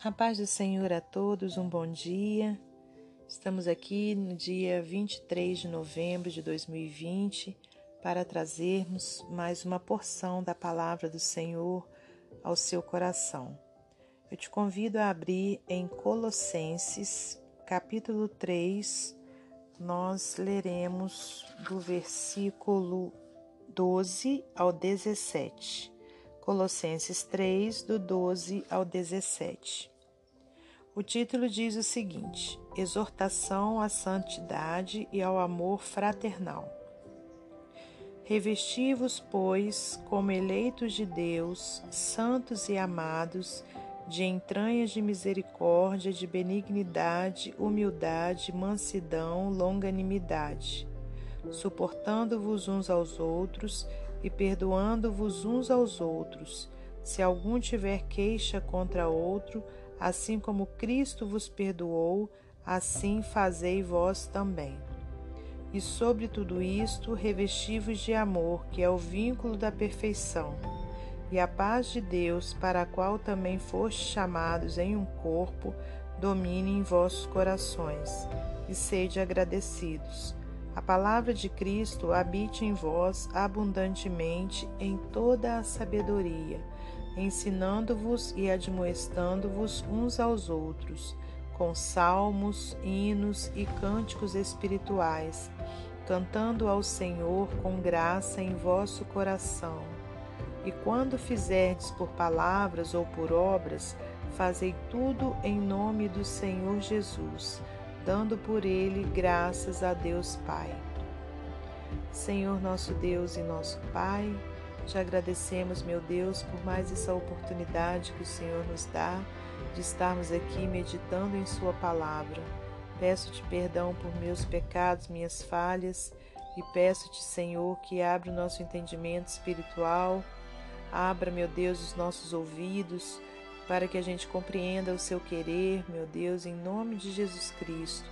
A paz do Senhor a todos, um bom dia. Estamos aqui no dia 23 de novembro de 2020 para trazermos mais uma porção da palavra do Senhor ao seu coração. Eu te convido a abrir em Colossenses, capítulo 3. Nós leremos do versículo 12 ao 17. Colossenses 3, do 12 ao 17. O título diz o seguinte: Exortação à santidade e ao amor fraternal. Revesti-vos, pois, como eleitos de Deus, santos e amados, de entranhas de misericórdia, de benignidade, humildade, mansidão, longanimidade, suportando-vos uns aos outros e perdoando-vos uns aos outros, se algum tiver queixa contra outro, Assim como Cristo vos perdoou, assim fazei vós também. E sobre tudo isto, revesti-vos de amor, que é o vínculo da perfeição, e a paz de Deus, para a qual também fostes chamados em um corpo, domine em vossos corações, e sede agradecidos. A palavra de Cristo habite em vós abundantemente em toda a sabedoria ensinando-vos e admoestando-vos uns aos outros, com salmos, hinos e cânticos espirituais, cantando ao Senhor com graça em vosso coração. E quando fizerdes por palavras ou por obras, fazei tudo em nome do Senhor Jesus, dando por ele graças a Deus Pai. Senhor nosso Deus e nosso Pai, te agradecemos, meu Deus, por mais essa oportunidade que o Senhor nos dá de estarmos aqui meditando em Sua palavra. Peço-te perdão por meus pecados, minhas falhas, e peço-te, Senhor, que abra o nosso entendimento espiritual, abra, meu Deus, os nossos ouvidos, para que a gente compreenda o seu querer, meu Deus, em nome de Jesus Cristo.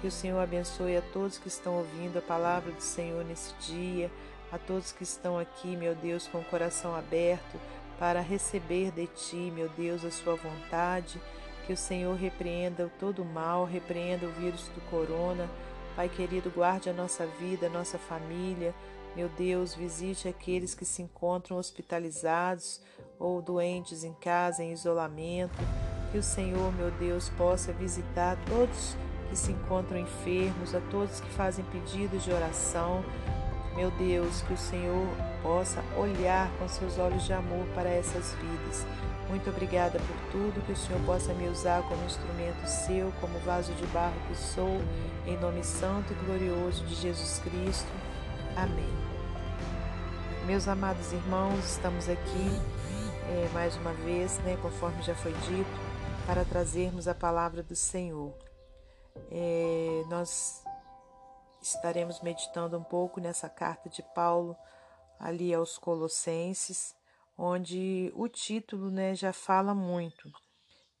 Que o Senhor abençoe a todos que estão ouvindo a palavra do Senhor nesse dia a todos que estão aqui, meu Deus, com o coração aberto para receber de Ti, meu Deus, a Sua vontade. Que o Senhor repreenda todo o mal, repreenda o vírus do corona. Pai querido, guarde a nossa vida, a nossa família. Meu Deus, visite aqueles que se encontram hospitalizados ou doentes em casa, em isolamento. Que o Senhor, meu Deus, possa visitar todos que se encontram enfermos, a todos que fazem pedidos de oração. Meu Deus, que o Senhor possa olhar com seus olhos de amor para essas vidas. Muito obrigada por tudo, que o Senhor possa me usar como instrumento seu, como vaso de barro que sou, em nome santo e glorioso de Jesus Cristo. Amém. Meus amados irmãos, estamos aqui é, mais uma vez, né, conforme já foi dito, para trazermos a palavra do Senhor. É, nós estaremos meditando um pouco nessa carta de Paulo ali aos Colossenses, onde o título né, já fala muito,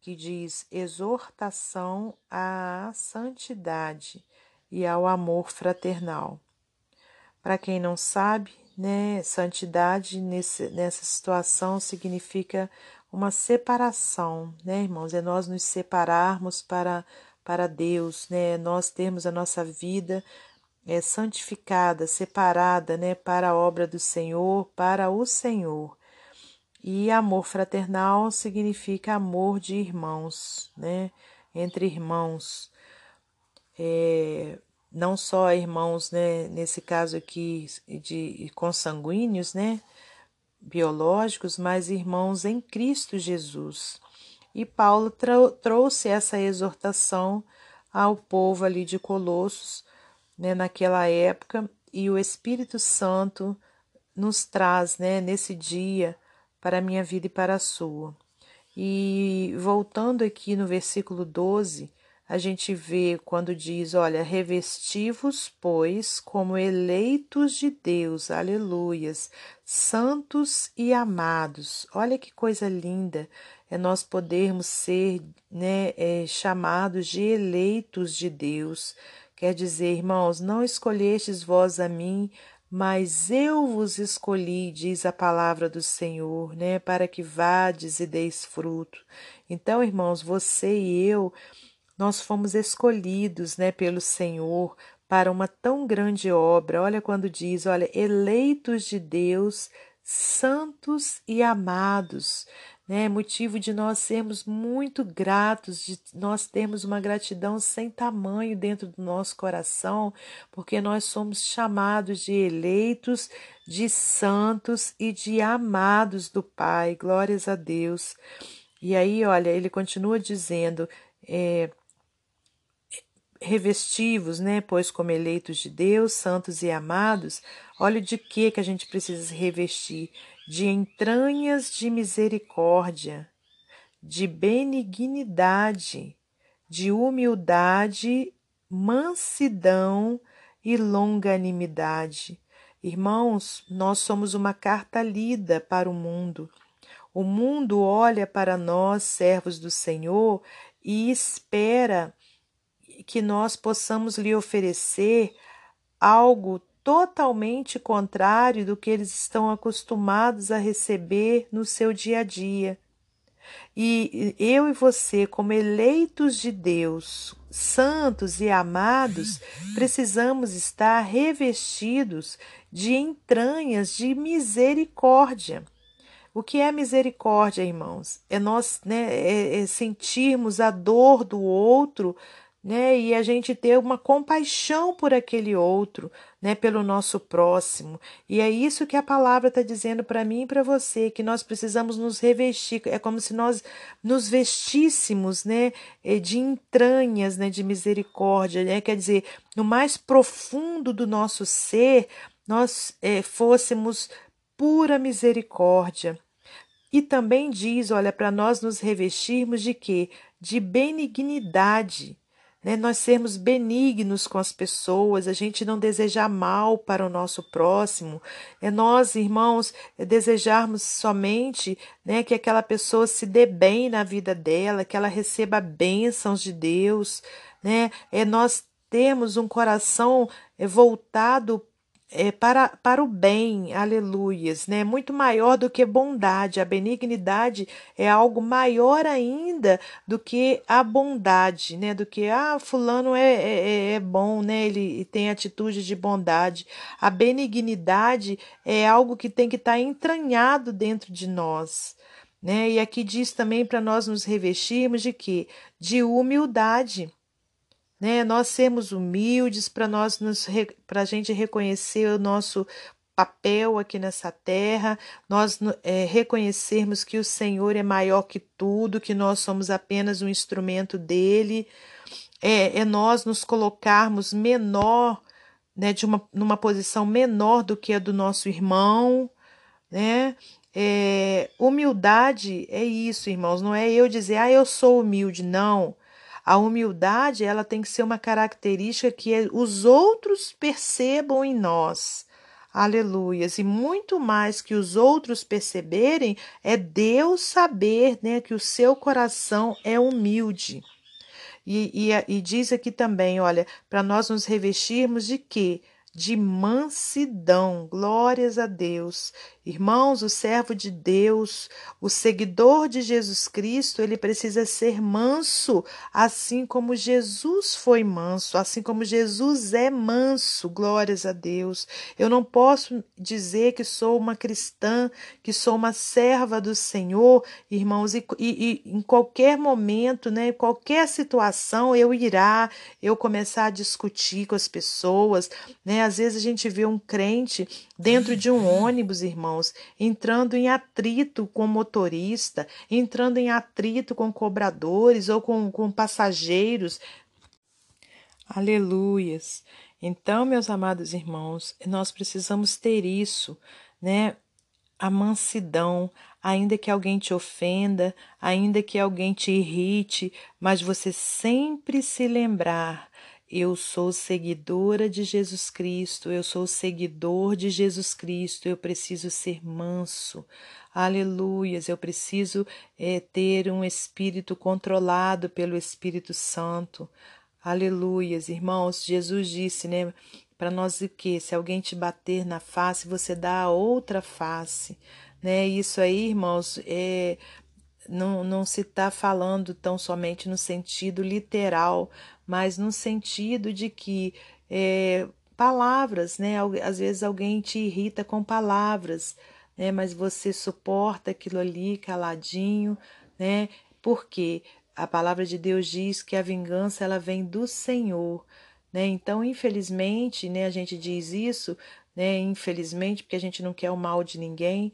que diz exortação à santidade e ao amor fraternal. Para quem não sabe, né, santidade nesse, nessa situação significa uma separação, né, irmãos? É nós nos separarmos para, para Deus, né? Nós termos a nossa vida é, santificada, separada né, para a obra do Senhor, para o Senhor. E amor fraternal significa amor de irmãos, né? Entre irmãos. É, não só irmãos, né? Nesse caso aqui, de consanguíneos, né? Biológicos, mas irmãos em Cristo Jesus. E Paulo trouxe essa exortação ao povo ali de Colossos né, naquela época e o Espírito Santo nos traz né, nesse dia para a minha vida e para a sua. E voltando aqui no versículo 12, a gente vê quando diz: Olha, revestivos, pois, como eleitos de Deus, aleluias, santos e amados. Olha que coisa linda é nós podermos ser né, é, chamados de eleitos de Deus, Quer dizer, irmãos, não escolhestes vós a mim, mas eu vos escolhi, diz a palavra do Senhor, né, para que vades e deis fruto. Então, irmãos, você e eu, nós fomos escolhidos, né, pelo Senhor para uma tão grande obra. Olha quando diz, olha, eleitos de Deus, santos e amados né? Motivo de nós sermos muito gratos, de nós termos uma gratidão sem tamanho dentro do nosso coração, porque nós somos chamados de eleitos, de santos e de amados do Pai. Glórias a Deus. E aí, olha, ele continua dizendo. É, revestivos, né, pois como eleitos de Deus, santos e amados, olha de que que a gente precisa se revestir de entranhas de misericórdia, de benignidade, de humildade, mansidão e longanimidade. Irmãos, nós somos uma carta lida para o mundo. O mundo olha para nós, servos do Senhor, e espera que nós possamos lhe oferecer algo totalmente contrário do que eles estão acostumados a receber no seu dia a dia. E eu e você, como eleitos de Deus, santos e amados, precisamos estar revestidos de entranhas de misericórdia. O que é misericórdia, irmãos? É nós né, é, é sentirmos a dor do outro né? E a gente ter uma compaixão por aquele outro, né? Pelo nosso próximo. E é isso que a palavra está dizendo para mim e para você, que nós precisamos nos revestir. É como se nós nos vestíssemos, né? Eh, de entranhas, né? De misericórdia, né? Quer dizer, no mais profundo do nosso ser, nós é, fôssemos pura misericórdia. E também diz, olha, para nós nos revestirmos de quê? De benignidade né? Nós sermos benignos com as pessoas, a gente não desejar mal para o nosso próximo, é nós, irmãos, é desejarmos somente né, que aquela pessoa se dê bem na vida dela, que ela receba bênçãos de Deus, né? É nós termos um coração é, voltado é, para, para o bem, aleluias, né? Muito maior do que bondade. A benignidade é algo maior ainda do que a bondade, né? Do que, ah, fulano é, é, é, é bom, né? Ele tem atitude de bondade. A benignidade é algo que tem que estar entranhado dentro de nós. Né? E aqui diz também para nós nos revestirmos de quê? De humildade né? Nós sermos humildes para nós para a gente reconhecer o nosso papel aqui nessa terra, nós é, reconhecermos que o Senhor é maior que tudo, que nós somos apenas um instrumento dele, é, é nós nos colocarmos menor, né, de uma, numa posição menor do que a do nosso irmão, né? É, humildade é isso, irmãos, não é eu dizer, ah, eu sou humilde, não. A humildade, ela tem que ser uma característica que os outros percebam em nós. Aleluias. E muito mais que os outros perceberem é Deus saber né, que o seu coração é humilde. E, e, e diz aqui também, olha, para nós nos revestirmos de quê? De mansidão. Glórias a Deus. Irmãos, o servo de Deus, o seguidor de Jesus Cristo, ele precisa ser manso, assim como Jesus foi manso, assim como Jesus é manso. Glórias a Deus. Eu não posso dizer que sou uma cristã, que sou uma serva do Senhor, irmãos, e, e, e em qualquer momento, né, em qualquer situação, eu irá, eu começar a discutir com as pessoas, né? Às vezes a gente vê um crente dentro de um ônibus, irmão irmãos, entrando em atrito com motorista, entrando em atrito com cobradores ou com, com passageiros. Aleluias. Então, meus amados irmãos, nós precisamos ter isso, né? A mansidão, ainda que alguém te ofenda, ainda que alguém te irrite, mas você sempre se lembrar eu sou seguidora de Jesus Cristo, eu sou seguidor de Jesus Cristo, eu preciso ser manso. Aleluias, eu preciso é, ter um espírito controlado pelo Espírito Santo. Aleluias, irmãos. Jesus disse, né? para nós o que? Se alguém te bater na face, você dá a outra face, né? Isso aí, irmãos, é, não, não se está falando tão somente no sentido literal, mas no sentido de que é, palavras, né? Às vezes alguém te irrita com palavras, né? Mas você suporta aquilo ali caladinho, né? Porque a palavra de Deus diz que a vingança ela vem do Senhor, né? Então, infelizmente, né, a gente diz isso, né, infelizmente, porque a gente não quer o mal de ninguém,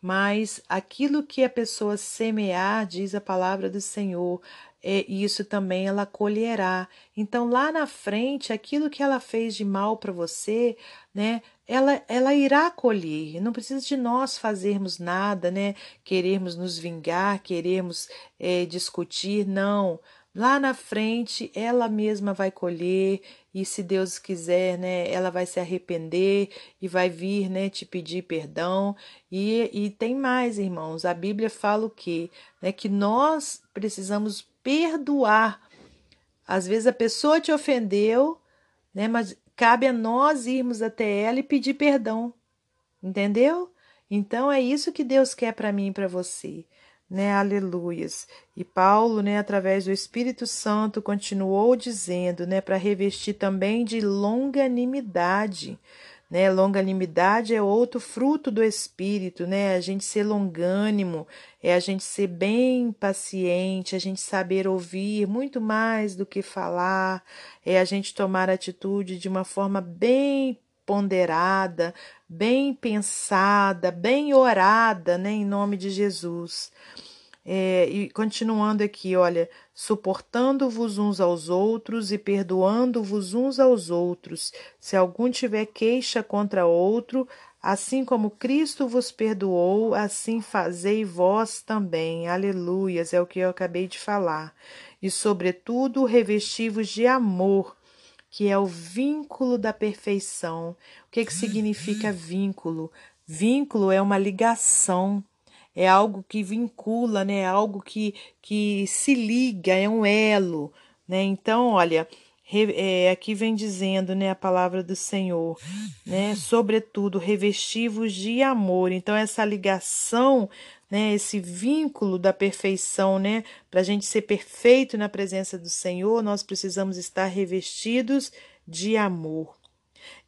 mas aquilo que a pessoa semear, diz a palavra do Senhor, é, isso também ela colherá. Então, lá na frente, aquilo que ela fez de mal para você, né, ela, ela irá colher. Não precisa de nós fazermos nada, né, querermos nos vingar, querermos é, discutir, não. Lá na frente, ela mesma vai colher e se Deus quiser, né, ela vai se arrepender e vai vir, né, te pedir perdão. E, e tem mais, irmãos, a Bíblia fala o quê? Né, que nós precisamos perdoar. Às vezes a pessoa te ofendeu, né, mas cabe a nós irmos até ela e pedir perdão. Entendeu? Então é isso que Deus quer para mim e para você né? Aleluias. E Paulo, né, através do Espírito Santo, continuou dizendo, né, para revestir também de longanimidade, né? Longanimidade é outro fruto do espírito, né? A gente ser longânimo, é a gente ser bem paciente, a gente saber ouvir muito mais do que falar, é a gente tomar atitude de uma forma bem ponderada, bem pensada, bem orada, né, em nome de Jesus. É, e continuando aqui, olha, suportando-vos uns aos outros e perdoando-vos uns aos outros, se algum tiver queixa contra outro, assim como Cristo vos perdoou, assim fazei vós também. Aleluias, é o que eu acabei de falar. E, sobretudo, revestivos de amor que é o vínculo da perfeição. O que, que significa vínculo? Vínculo é uma ligação, é algo que vincula, né? É algo que, que se liga, é um elo, né? Então, olha, é, aqui vem dizendo, né, a palavra do Senhor, né? Sobretudo, revestivos de amor. Então, essa ligação né, esse vínculo da perfeição, né? Para a gente ser perfeito na presença do Senhor, nós precisamos estar revestidos de amor.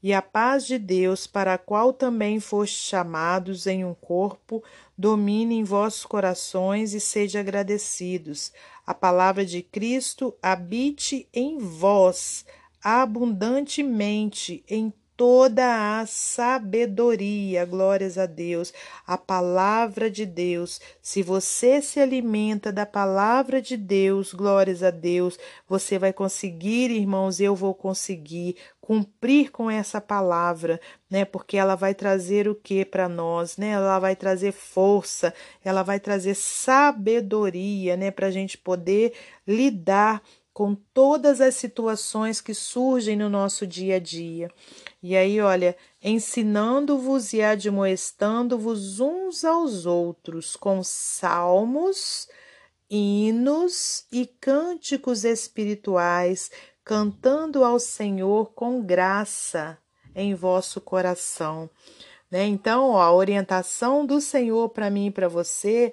E a paz de Deus, para a qual também fostes chamados em um corpo, domine em vossos corações e sede agradecidos. A palavra de Cristo habite em vós abundantemente em toda a sabedoria, glórias a Deus, a palavra de Deus. Se você se alimenta da palavra de Deus, glórias a Deus, você vai conseguir, irmãos, eu vou conseguir cumprir com essa palavra, né? Porque ela vai trazer o que para nós, né? Ela vai trazer força, ela vai trazer sabedoria, né? Para a gente poder lidar com todas as situações que surgem no nosso dia a dia. E aí, olha, ensinando-vos e admoestando-vos uns aos outros com salmos, hinos e cânticos espirituais, cantando ao Senhor com graça em vosso coração. Né? Então, ó, a orientação do Senhor para mim e para você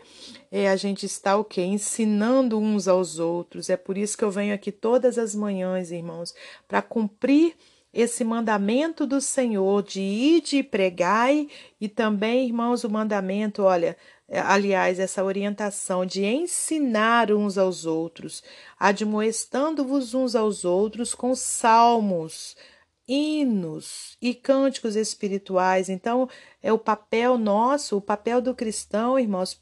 é a gente estar o quê? Ensinando uns aos outros. É por isso que eu venho aqui todas as manhãs, irmãos, para cumprir esse mandamento do Senhor de ir e pregai e também, irmãos, o mandamento, olha, é, aliás, essa orientação de ensinar uns aos outros, admoestando-vos uns aos outros com salmos, hinos e cânticos espirituais. Então, é o papel nosso, o papel do cristão, irmãos,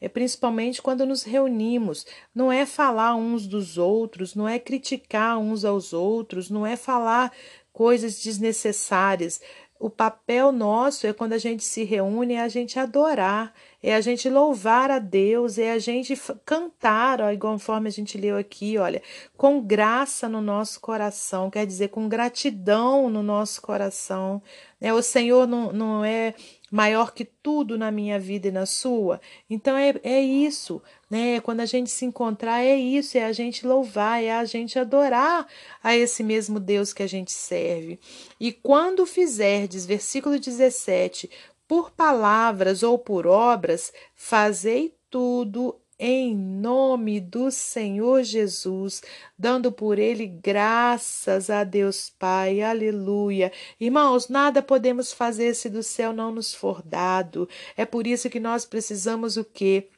é principalmente quando nos reunimos. Não é falar uns dos outros, não é criticar uns aos outros, não é falar coisas desnecessárias. O papel nosso é quando a gente se reúne, é a gente adorar, é a gente louvar a Deus, é a gente cantar, ó, conforme a gente leu aqui, olha, com graça no nosso coração, quer dizer, com gratidão no nosso coração. Né? O Senhor não, não é maior que tudo na minha vida e na sua. Então é, é isso, né? Quando a gente se encontrar, é isso, é a gente louvar, é a gente adorar a esse mesmo Deus que a gente serve. E quando fizerdes, versículo 17, por palavras ou por obras, fazei tudo em nome do Senhor Jesus, dando por ele graças a Deus Pai. Aleluia. Irmãos, nada podemos fazer se do céu não nos for dado. É por isso que nós precisamos o quê?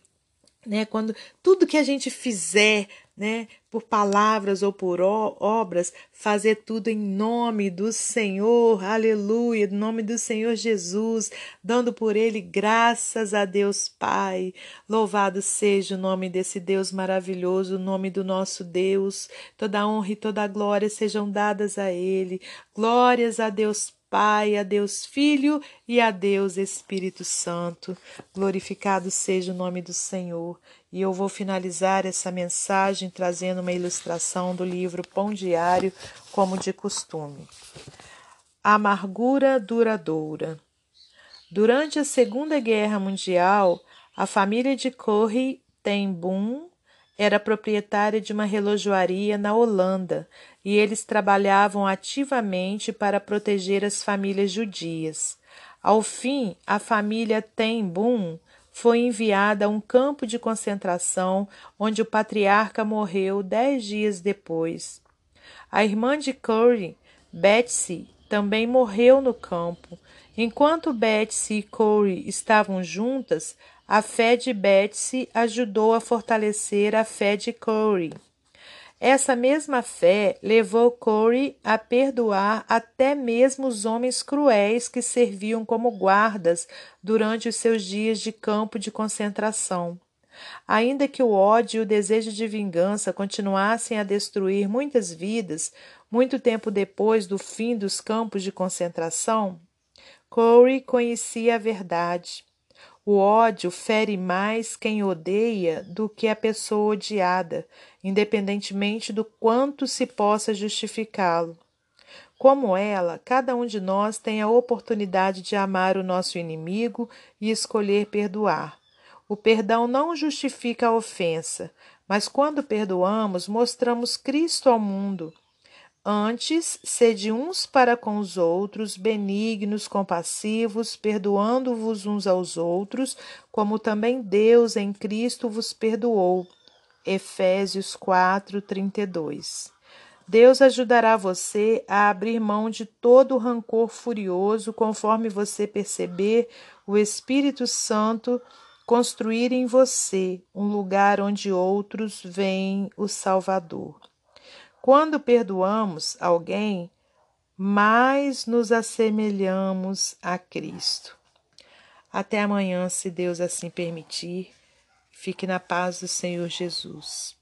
Né, quando tudo que a gente fizer né, por palavras ou por obras, fazer tudo em nome do Senhor, aleluia, em nome do Senhor Jesus, dando por ele graças a Deus Pai. Louvado seja o nome desse Deus maravilhoso, o nome do nosso Deus. Toda honra e toda glória sejam dadas a ele. Glórias a Deus Pai, a Deus Filho e a Deus Espírito Santo. Glorificado seja o nome do Senhor. E eu vou finalizar essa mensagem trazendo uma ilustração do livro Pão Diário, como de costume. Amargura duradoura. Durante a Segunda Guerra Mundial, a família de Corrie ten Boom era proprietária de uma relojoaria na Holanda e eles trabalhavam ativamente para proteger as famílias judias. Ao fim, a família Ten Boom foi enviada a um campo de concentração onde o patriarca morreu dez dias depois. A irmã de Curry, Betsy, também morreu no campo. Enquanto Betsy e Corey estavam juntas, a fé de Betsy ajudou a fortalecer a fé de Corey. Essa mesma fé levou Corey a perdoar até mesmo os homens cruéis que serviam como guardas durante os seus dias de campo de concentração. Ainda que o ódio e o desejo de vingança continuassem a destruir muitas vidas, muito tempo depois do fim dos campos de concentração, Corey conhecia a verdade. O ódio fere mais quem odeia do que a pessoa odiada, independentemente do quanto se possa justificá-lo. Como ela, cada um de nós tem a oportunidade de amar o nosso inimigo e escolher perdoar. O perdão não justifica a ofensa, mas quando perdoamos, mostramos Cristo ao mundo. Antes, sede uns para com os outros, benignos, compassivos, perdoando-vos uns aos outros, como também Deus em Cristo vos perdoou. Efésios 4, 32. Deus ajudará você a abrir mão de todo o rancor furioso, conforme você perceber o Espírito Santo construir em você um lugar onde outros veem o Salvador. Quando perdoamos alguém, mais nos assemelhamos a Cristo. Até amanhã, se Deus assim permitir. Fique na paz do Senhor Jesus.